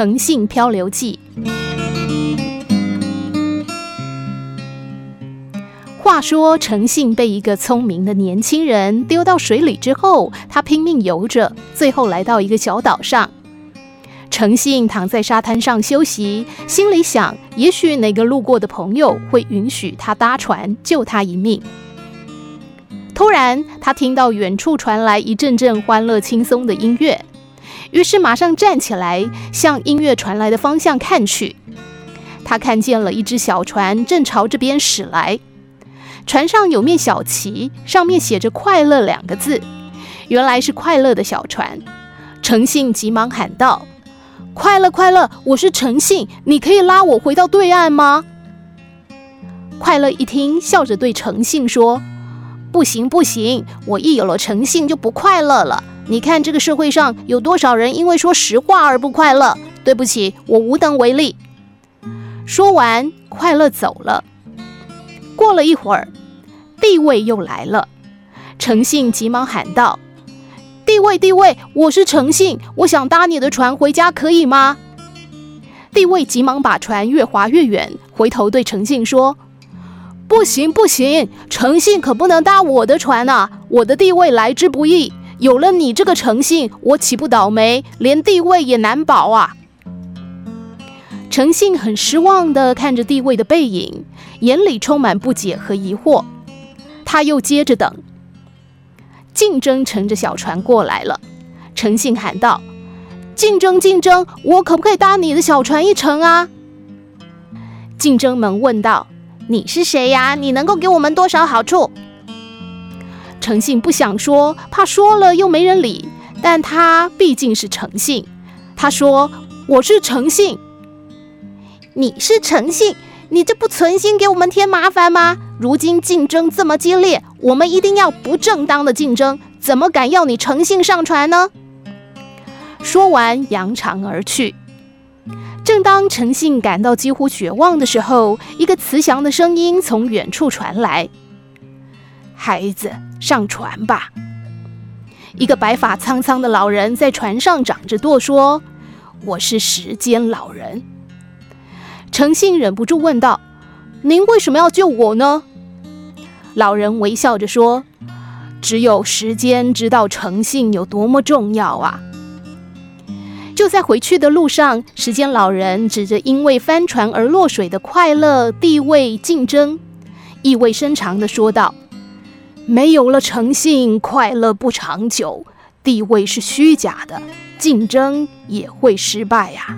诚信漂流记》。话说，诚信被一个聪明的年轻人丢到水里之后，他拼命游着，最后来到一个小岛上。诚信躺在沙滩上休息，心里想：也许哪个路过的朋友会允许他搭船救他一命。突然，他听到远处传来一阵阵欢乐轻松的音乐，于是马上站起来，向音乐传来的方向看去。他看见了一只小船正朝这边驶来。船上有面小旗，上面写着“快乐”两个字，原来是快乐的小船。诚信急忙喊道：“快乐，快乐，我是诚信，你可以拉我回到对岸吗？”快乐一听，笑着对诚信说：“不行，不行，我一有了诚信就不快乐了。你看这个社会上有多少人因为说实话而不快乐？对不起，我无能为力。”说完，快乐走了。过了一会儿。地位又来了，诚信急忙喊道：“地位，地位，我是诚信，我想搭你的船回家，可以吗？”地位急忙把船越划越远，回头对诚信说：“不行，不行，诚信可不能搭我的船啊！我的地位来之不易，有了你这个诚信，我岂不倒霉，连地位也难保啊！”诚信很失望地看着地位的背影，眼里充满不解和疑惑。他又接着等，竞争乘着小船过来了。诚信喊道：“竞争，竞争，我可不可以搭你的小船一程啊？”竞争们问道：“你是谁呀？你能够给我们多少好处？”诚信不想说，怕说了又没人理，但他毕竟是诚信。他说：“我是诚信。”你是诚信。你这不存心给我们添麻烦吗？如今竞争这么激烈，我们一定要不正当的竞争，怎么敢要你诚信上船呢？说完，扬长而去。正当诚信感到几乎绝望的时候，一个慈祥的声音从远处传来：“孩子，上船吧。”一个白发苍苍的老人在船上掌着舵说：“我是时间老人。”诚信忍不住问道：“您为什么要救我呢？”老人微笑着说：“只有时间知道诚信有多么重要啊！”就在回去的路上，时间老人指着因为翻船而落水的快乐、地位、竞争，意味深长地说道：“没有了诚信，快乐不长久；地位是虚假的，竞争也会失败呀、”